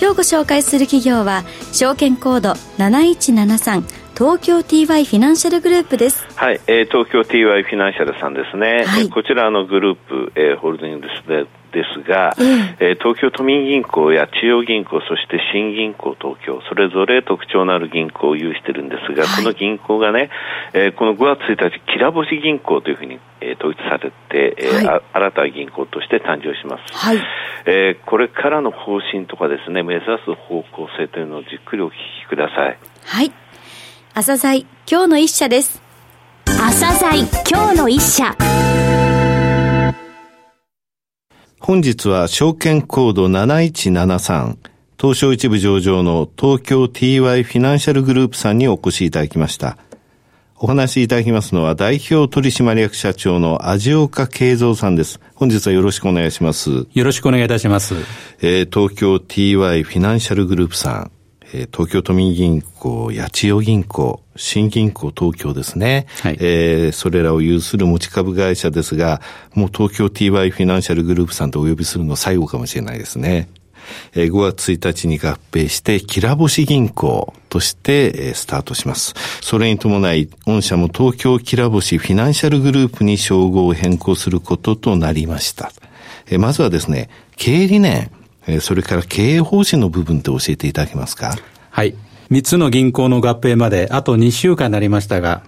今日ご紹介する企業は証券コード7173東京 TY フィナンシャルグループです。はい、えー、東京 TY フィナンシャルさんですね。はい、こちらのグループ、えー、ホールディングスでですが、えー、えー、東京都民銀行や中央銀行、そして新銀行東京、それぞれ特徴のある銀行を有しているんですが、はい、この銀行がね、えー、この5月1日、きらぼし銀行というふうに、えー、統一されて、えー、はい、新たな銀行として誕生します。はい、えー、これからの方針とかですね、目指す方向性というのをじっくりお聞きください。はい。朝鮮今日の一社です。朝鮮今日の一社。本日は証券コード7173東証一部上場の東京 TY フィナンシャルグループさんにお越しいただきました。お話しいただきますのは代表取締役社長の味岡慶三さんです。本日はよろしくお願いします。よろしくお願いいたします。えー、東京 TY フィナンシャルグループさん。え東京都民銀行、八千代銀行、新銀行東京ですね。はい、えー、それらを有する持ち株会社ですが、もう東京 TY フィナンシャルグループさんとお呼びするの最後かもしれないですね。えー、5月1日に合併して、きらぼし銀行として、えー、スタートします。それに伴い、御社も東京きらぼしフィナンシャルグループに称号を変更することとなりました。えー、まずはですね、経営理念、えそれから経営方針の部分って教えていただけますか？はい。三つの銀行の合併まであと2週間になりましたが、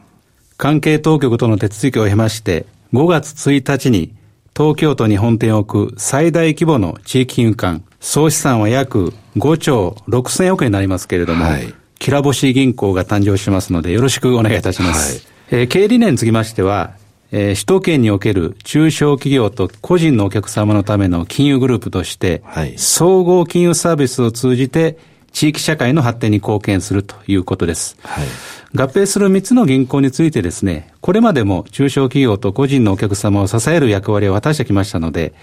関係当局との手続きを経まして、5月1日に東京都に本店を置く最大規模の地域金融館、総資産は約5兆6千億円になりますけれども、はい、きらぼし銀行が誕生しますので、よろしくお願いいたします。はい、えー、経営理念につきましては、えー、首都圏における中小企業と個人のお客様のための金融グループとして、はい、総合金融サービスを通じて、地域社会の発展に貢献するということです。はい、合併する3つの銀行についてですね、これまでも中小企業と個人のお客様を支える役割を果たしてきましたので、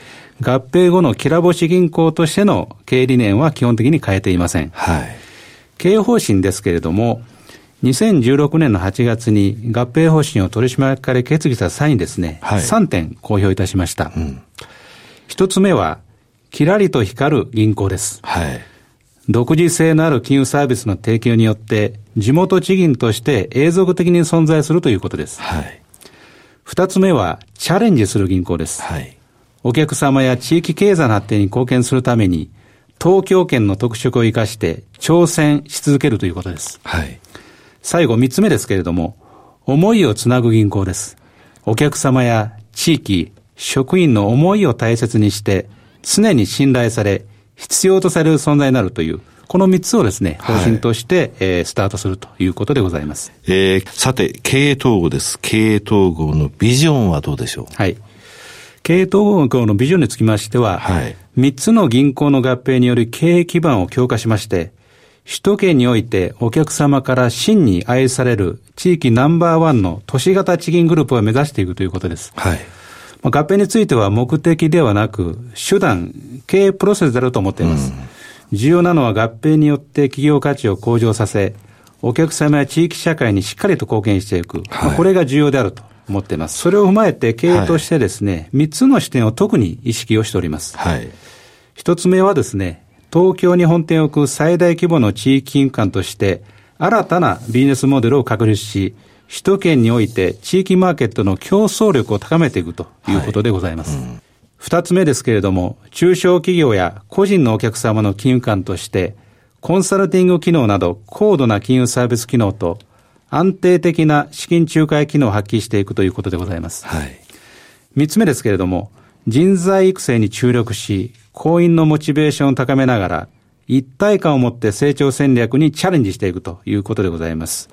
合併後のきらぼし銀行としての経営理念は基本的に変えていません。はい、経営方針ですけれども、2016年の8月に合併方針を取締役会決議した際にですね、はい、3点公表いたしました。うん、1つ目は、きらりと光る銀行です。はい、独自性のある金融サービスの提供によって、地元地銀として永続的に存在するということです。はい、2つ目は、チャレンジする銀行です。はい、お客様や地域経済の発展に貢献するために、東京圏の特色を生かして挑戦し続けるということです。はい最後三つ目ですけれども、思いをつなぐ銀行です。お客様や地域、職員の思いを大切にして、常に信頼され、必要とされる存在になるという、この三つをですね、方針として、はい、えー、スタートするということでございます。えー、さて、経営統合です。経営統合のビジョンはどうでしょう？はい。経営統合のビジョンにつきましては、はい、3つの銀行の合併による経営基盤を強化しまして、首都圏においてお客様から真に愛される地域ナンバーワンの都市型地銀グループを目指していくということです。はい。まあ、合併については目的ではなく、手段、経営プロセスであると思っています。うん、重要なのは合併によって企業価値を向上させ、お客様や地域社会にしっかりと貢献していく。はい、これが重要であると思っています。それを踏まえて経営としてですね、三、はい、つの視点を特に意識をしております。はい。一つ目はですね、東京に本店を置く最大規模の地域金融機関として、新たなビジネスモデルを確立し、首都圏において地域マーケットの競争力を高めていくということでございます。二、はいうん、つ目ですけれども、中小企業や個人のお客様の金融機関として、コンサルティング機能など高度な金融サービス機能と安定的な資金仲介機能を発揮していくということでございます。はい、三つ目ですけれども、人材育成に注力し、行員のモチベーションを高めながら、一体感を持って成長戦略にチャレンジしていくということでございます。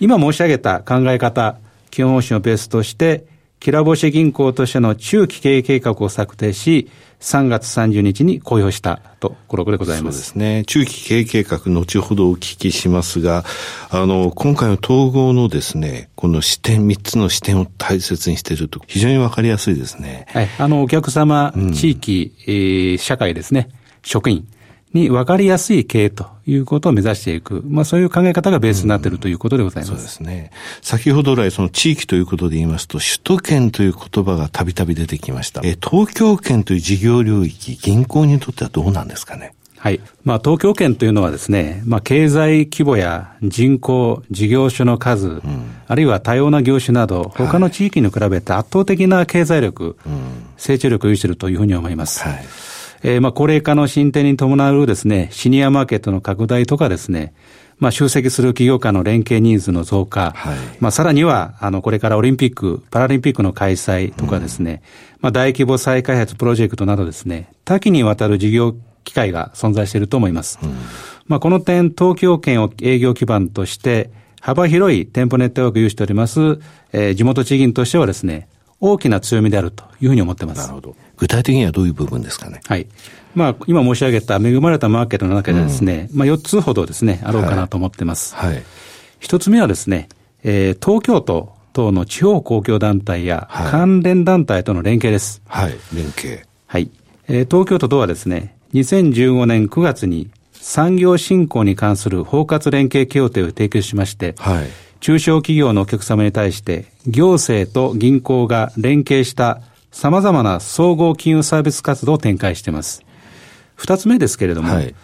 今申し上げた考え方、基本方針をベースとして、きらぼし銀行としての中期経営計画を策定し、3月30日に公表したところでございます。そうですね。中期経営計画、後ほどお聞きしますが、あの、今回の統合のですね、この視点、3つの視点を大切にしていると、非常にわかりやすいですね。はい。あの、お客様、地域、うん、えー、社会ですね、職員、に分かりやすい経営ということを目指していく。まあそういう考え方がベースになっているということでございます。そうですね。先ほど来その地域ということで言いますと、首都圏という言葉がたびたび出てきました。え、東京圏という事業領域、銀行にとってはどうなんですかね？はい。まあ、東京圏というのはですね、まあ、経済規模や人口、事業所の数、うん、あるいは多様な業種など、他の地域に比べて圧倒的な経済力、はい、成長力を有しているというふうに思います。はいえー、まあ、高齢化の進展に伴うですね、シニアマーケットの拡大とかですね、まあ、集積する企業間の連携ニーズの増加、はい、まあ、さらには、あの、これからオリンピック、パラリンピックの開催とかですね、うん、まあ、大規模再開発プロジェクトなどですね、多岐にわたる事業機会が存在していると思います。うん、まあ、この点、東京圏を営業基盤として、幅広い店舗ネットワークを有しております、えー、地元地銀としてはですね、大きな強みであるというふうに思ってます。なるほど。具体的にはどういう部分ですかね？はい。まあ、今申し上げた恵まれたマーケットの中でですね、うん、まあ4つほどですね、あろうかなと思ってます。はい。はい、1つ目はですね、えー、東京都等の地方公共団体や関連団体との連携です。はい、連携。はい。えー、東京都とはですね、2015年9月に産業振興に関する包括連携協定を提供しまして、はい、中小企業のお客様に対して、行政と銀行が連携した様々な総合金融サービス活動を展開しています。二つ目ですけれども、はい、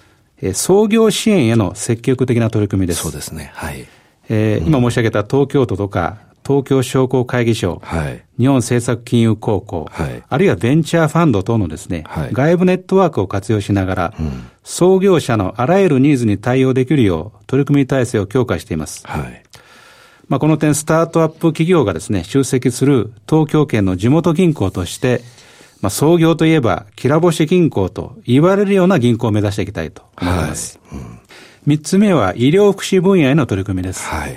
え創業支援への積極的な取り組みです。そうですね。はい。えー、うん、今申し上げた東京都とか、東京商工会議所、はい、日本政策金融高校、はい、あるいはベンチャーファンド等のですね、はい、外部ネットワークを活用しながら、うん、創業者のあらゆるニーズに対応できるよう取り組み体制を強化しています。はいまあ、この点、スタートアップ企業がですね、集積する東京圏の地元銀行として、まあ、創業といえば、きらぼし銀行と言われるような銀行を目指していきたいと思います。はいうん、つ目は、医療福祉分野への取り組みです。はい、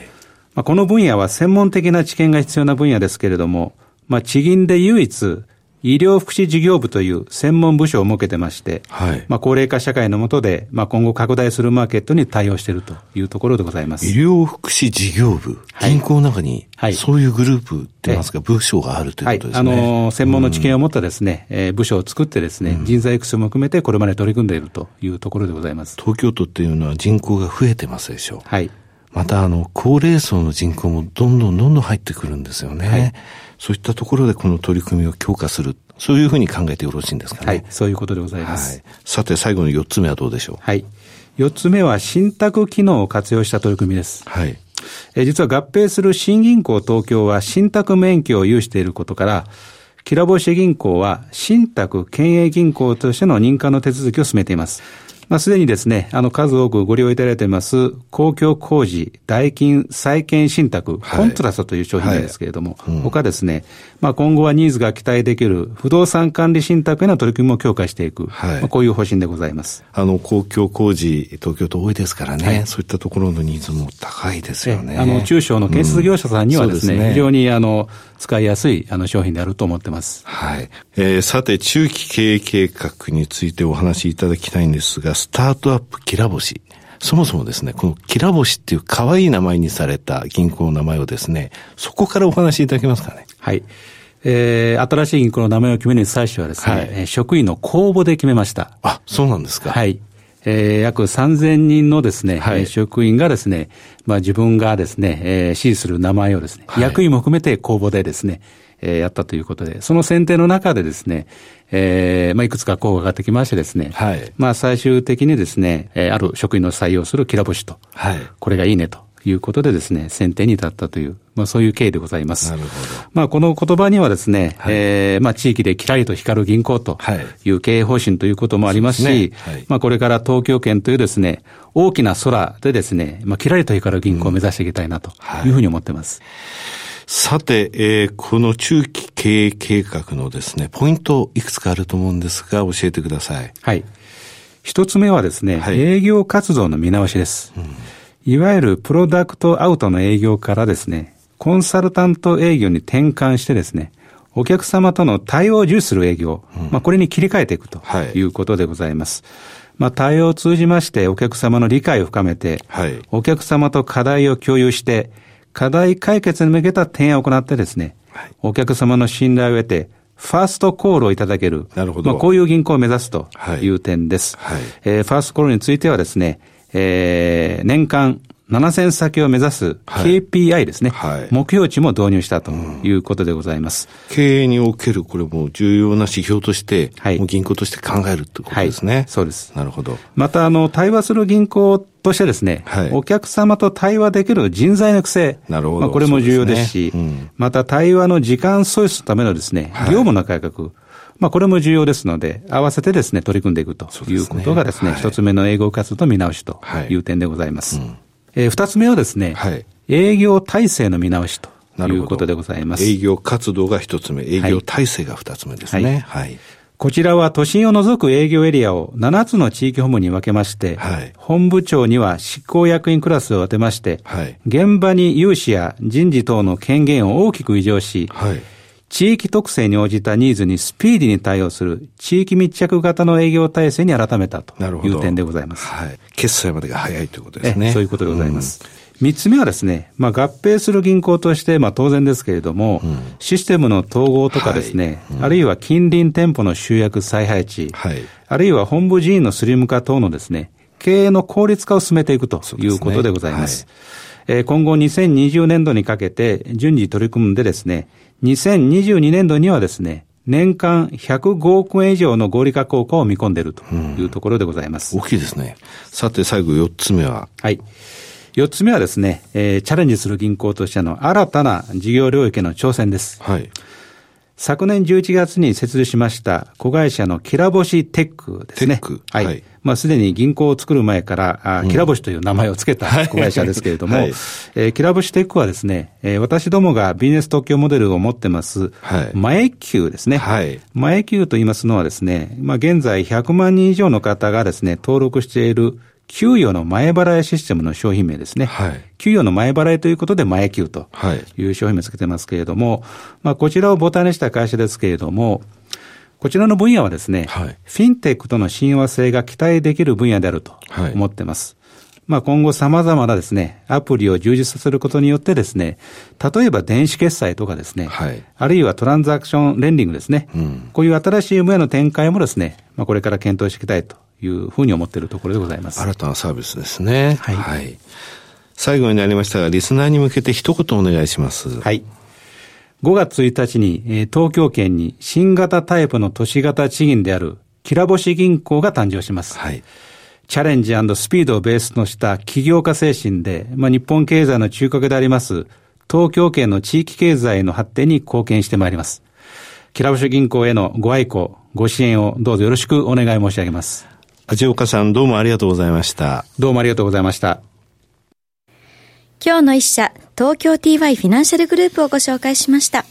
まあ、この分野は専門的な知見が必要な分野ですけれども、まあ、地銀で唯一、医療福祉事業部という専門部署を設けてまして、はい、まあ、高齢化社会の下で、まあ、今後拡大するマーケットに対応しているというところでございます。医療福祉事業部、銀行の中に、そういうグループって言いますか、部署があるということですね。はい、あの専門の知見を持ったですね、えー、部署を作ってですね、うん、人材育成も含めてこれまで取り組んでいるというところでございます。東京都っていうのは人口が増えてますでしょう。はい。また、あの、高齢層の人口もどんどんどんどん入ってくるんですよね。はいそういったところでこの取り組みを強化する。そういうふうに考えてよろしいんですかね。はい、そういうことでございます。はい、さて、最後の4つ目はどうでしょう？はい。4つ目は、信託機能を活用した取り組みです。はい。え実は合併する新銀行東京は信託免許を有していることから、きらぼし銀行は信託経営銀行としての認可の手続きを進めています。まあ、すでにですね、あの、数多くご利用いただいています、公共工事、代金、債券信託、はい、コントラストという商品ですけれども、はい。うん、他ですね、まあ、今後はニーズが期待できる不動産管理信託への取り組みも強化していく、はい、まあ、こういう方針でございます。あの、公共工事、東京都多いですからね、そういったところのニーズも高いですよね。あの、中小の建設業者さんにはですね、うん、すね。非常に、あの、使いやすい、あの、商品であると思ってます。はい。えー、さて、中期経営計画についてお話しいただきたいんですが、スタートアップきらぼし。そもそもですね、このきらぼしっていう可愛い名前にされた銀行の名前をですね、そこからお話しいただけますかね？はい。えー、新しい銀行の名前を決めるに際してはですね、はい、職員の公募で決めました。あ、そうなんですか。はい。えー、約3000人のですね、はい、職員がですね、まあ自分がですね、えー、支持する名前をですね、はい、役員も含めて公募でですね、えー、やったということで、その選定の中でですね、えー、まあいくつか候補が上がってきましてですね、はい、まあ最終的にですね、えー、ある職員の採用するきら星と、はい、これがいいねと。いうことでですね、選定に至ったという、まあそういう経緯でございます。なるほど。まあこの言葉にはですね、はい、えー、まあ地域でキラリと光る銀行という経営方針ということもありますし、はいねはい、まあこれから東京圏というですね、大きな空でですね、まあキラリと光る銀行を目指していきたいなというふうに思っています。さて、えー、この中期経営計画のですね、ポイントいくつかあると思うんですが、教えてください。はい。一つ目はですね、はい、営業活動の見直しです。うんいわゆるプロダクトアウトの営業からですね、コンサルタント営業に転換してですね、お客様との対応を重視する営業、うん、まあ、これに切り替えていくということでございます。はい、まあ、対応を通じましてお客様の理解を深めて、はい、お客様と課題を共有して、課題解決に向けた提案を行ってですね、はい、お客様の信頼を得て、ファーストコールをいただける。なるほど。まあ、こういう銀行を目指すという点です。はい。えー、ファーストコールについてはですね、えー、年間7000先を目指す KPI ですね、はい、目標値も導入したということでございます。うん、経営におけるこれも重要な指標として、はい、銀行として考えるということですね。はい、そうです。なるほど。また、あの、対話する銀行としてですね、はい、お客様と対話できる人材の育成。なるほど。まあ、これも重要ですし、すねうん、また対話の時間創出のためのですね、業務の改革。まあ、これも重要ですので、合わせてですね、取り組んでいくということがですね、一、ね、つ目の英語活動の見直しとい。う点でございます。うん。えー、二つ目はですね、はい、営業体制の見直しということでございます。営業活動が一つ目、営業体制が二つ目ですね。はい。はい、こちらは都心を除く営業エリアを7つの地域本部に分けまして、はい、本部長には執行役員クラスを当てまして、はい、現場に融資や人事等の権限を大きく移譲し、はい地域特性に応じたニーズにスピーディーに対応する地域密着型の営業体制に改めたという点でございます。はい。決済までが早いということですね。そういうことでございます。三、うん、つ目はですね、まあ、合併する銀行として、まあ、当然ですけれども、うん、システムの統合とかですね、はいうん、あるいは近隣店舗の集約再配置、はい、あるいは本部人員のスリム化等のですね、経営の効率化を進めていくということでございます。すねはい、今後2020年度にかけて順次取り組んでですね、2022年度にはですね、年間105億円以上の合理化効果を見込んでいるというところでございます。大きいですね。さて最後4つ目は？はい。4つ目はですね、えー、チャレンジする銀行としての新たな事業領域の挑戦です。はい。昨年11月に設立しました子会社のキラボシテックですね。テック。はい。はい、まあ、すでに銀行を作る前から、あキラボシという名前を付けた子会社ですけれども、はい、えー、キラボシテックはですね、えー、私どもがビジネス特許モデルを持ってます、はい、前級ですね。はい。前級と言いますのはですね、まあ、現在100万人以上の方がですね、登録している給与の前払いシステムの商品名ですね。はい、給与の前払いということで前給という商品名をつけてますけれども、まあ、こちらをボタンにした会社ですけれども、こちらの分野はですね、はい、フィンテックとの親和性が期待できる分野であると思ってます。はい、まあ今後様々なですね、アプリを充実させることによってですね、例えば電子決済とかですね、はい、あるいはトランザクションレンディングですね、うん、こういう新しい分野の展開もですね、まあこれから検討していきたいというふうに思っているところでございます。新たなサービスですね。はい。はい、最後になりましたが、リスナーに向けて一言お願いします。はい。5月1日に、えー、東京圏に新型タイプの都市型地銀であるきらぼし銀行が誕生します。はい。チャレンジスピードをベースとした起業家精神で、まあ、日本経済の中核であります、東京圏の地域経済の発展に貢献してまいります。きらぼし銀行へのご愛顧、ご支援をどうぞよろしくお願い申し上げます。味岡さんどうもありがとうございました。どうもありがとうございました。今日の一社、東京 TY フィナンシャルグループをご紹介しました。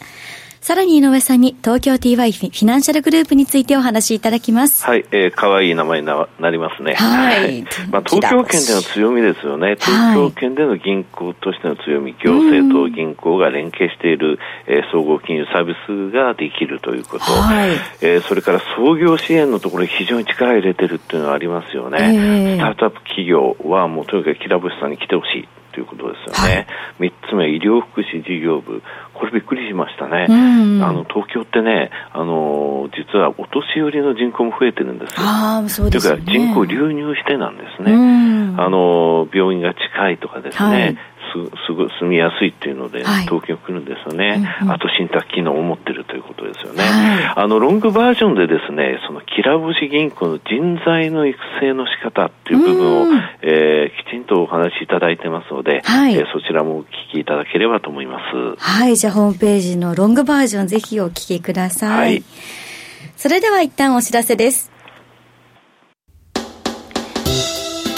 さらに井上さんに東京 TY フィナンシャルグループについてお話しいただきます。はい、えー、かわいい名前にななりますね。はい。まあ、東京圏での強みですよね。東京圏での銀行としての強み、行政と銀行が連携している、えー、総合金融サービスができるということ。はい。えー、それから創業支援のところに非常に力を入れてるっていうのはありますよね。えー、スタートアップ企業はもうとにかくきらぼしさんに来てほしい。ということですよね。三、はい、つ目、医療福祉事業部。これびっくりしましたね。あの、東京ってね、あの、実はお年寄りの人口も増えてるんですよ。ああ、そうですね。というか、人口流入してなんですね。あの、病院が近いとかですね、はいすぐ住みやすいっていうので、東京来るんですよね、うんうん、あと信託機能を持ってるということですよね、はい、あのロングバージョンでですねそのきらぼし銀行の人材の育成の仕方っていう部分を、えー、きちんとお話しいただいてますので、はい、えー、そちらもお聞きいただければと思います。はい。じゃあホームページのロングバージョンぜひお聞きください、はい、それでは一旦お知らせです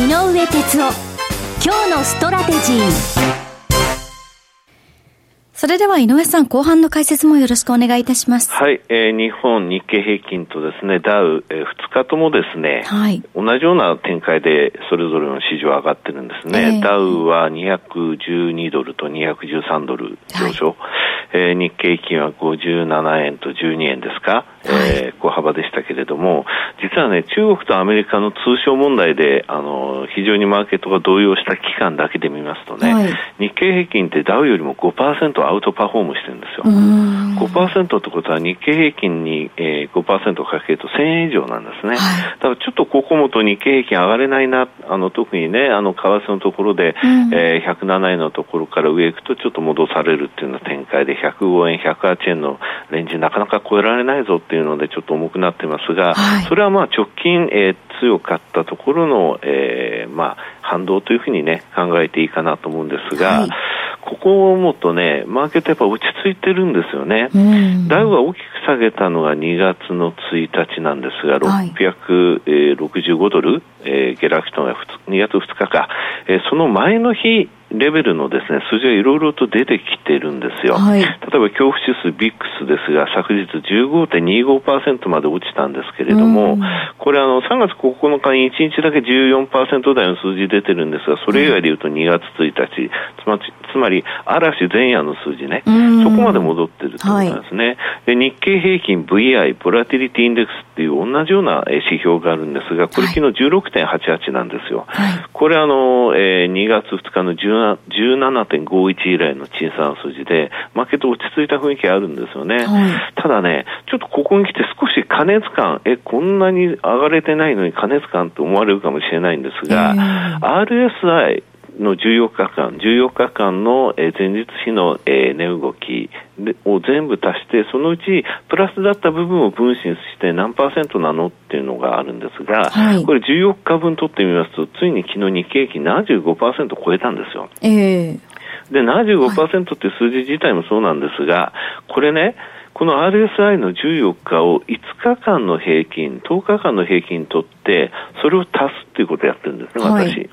井上哲夫、今日のストラテジー。それでは井上さん、後半の解説もよろしくお願いいたします。はい、えー、日本日経平均とですね、ダウ、えー、2日ともですね、はい、同じような展開でそれぞれの市場上がってるんですね。えー、ダウは212ドルと213ドル上昇。はいえー、日経平均は57円と12円ですか、えー、小幅でしたけれども、実はね、中国とアメリカの通商問題で、あの、非常にマーケットが動揺した期間だけで見ますとね、はい、日経平均ってダウよりも5%アウトパフォームしてるんですよ。5%ってことは日経平均に、えー、5%かけると1000円以上なんですね。はい、だからちょっとここもと日経平均上がれないな、あの、特にね、あの、為替のところで、うん、えー、107円のところから上行くとちょっと戻されるっていうような展開で、105円、108円のレンジなかなか超えられないぞっていうのでちょっと重くなってますが、はい、それはまあ直近、えー、強かったところの、えー、まあ反動というふうにね考えていいかなと思うんですが、はい、ここを思うとね、マーケットやっぱ落ち着いてるんですよね。ダウが大きく下げたのが2月の1日なんですが、665ドル、えー、下落したのが2月2日か、えー、その前の日レベルのですね、数字がいろいろと出てきてるんですよ。はい、例えば恐怖指数ビックスですが、昨日15.25%まで落ちたんですけれども、これあの3月9日に1日だけ14%台の数字出てるんですが、それ以外で言うと2月1日、つまつまり嵐前夜の数字ね、そこまで戻ってると思いますね。はい、で日経平均 VI、ボラティリティインデックスっていう同じような指標があるんですが、これ昨日16.88なんですよ。はい、これあの、えー、2月2日の17.51以来の小さな数字で、マーケット落ち着いた雰囲気あるんですよね。はい、ただね、ちょっとここに来て少し過熱感、え、こんなに上がれてないのに過熱感と思われるかもしれないんですが、えー、RSI、の14日間、14日間の前日比の値動きを全部足して、そのうちプラスだった部分を分子して何パーセントなのっていうのがあるんですが、はい、これ14日分取ってみますと、ついに昨日日経平均75%超えたんですよ。えー、で、75%っていう数字自体もそうなんですが、これね、この RSI の14日を5日間の平均、10日間の平均取って、それを足すっていうことをやってるんですね、私。はい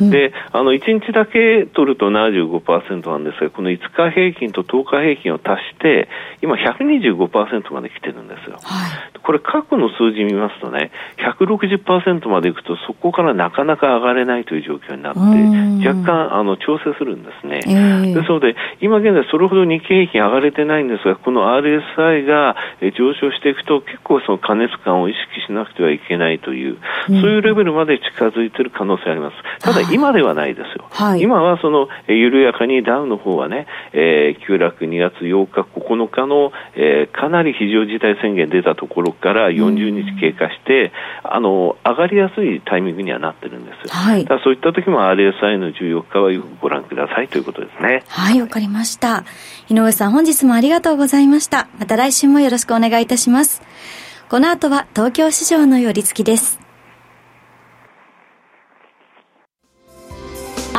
で、あの、1日だけ取ると75%なんですが、この5日平均と10日平均を足して、今125%まで来てるんですよ。はい、これ過去の数字見ますとね、160%までいくとそこからなかなか上がれないという状況になって、若干あの調整するんですね。えー、ですので、今現在それほど日経平均上がれてないんですが、この RSI が上昇していくと結構その加熱感を意識しなくてはいけないという、そういうレベルまで近づいている可能性あります。ただ今ではないですよ。はい、今はその、緩やかにダウの方はね、えー、急落2月8日、9日の、えー、かなり非常事態宣言出たところから40日経過して、あの、上がりやすいタイミングにはなってるんです。はい。だそういった時も RSI の14日はよくご覧くださいということですね。はい、わかりました。井上さん、本日もありがとうございました。また来週もよろしくお願いいたします。この後は東京市場の寄り付きです。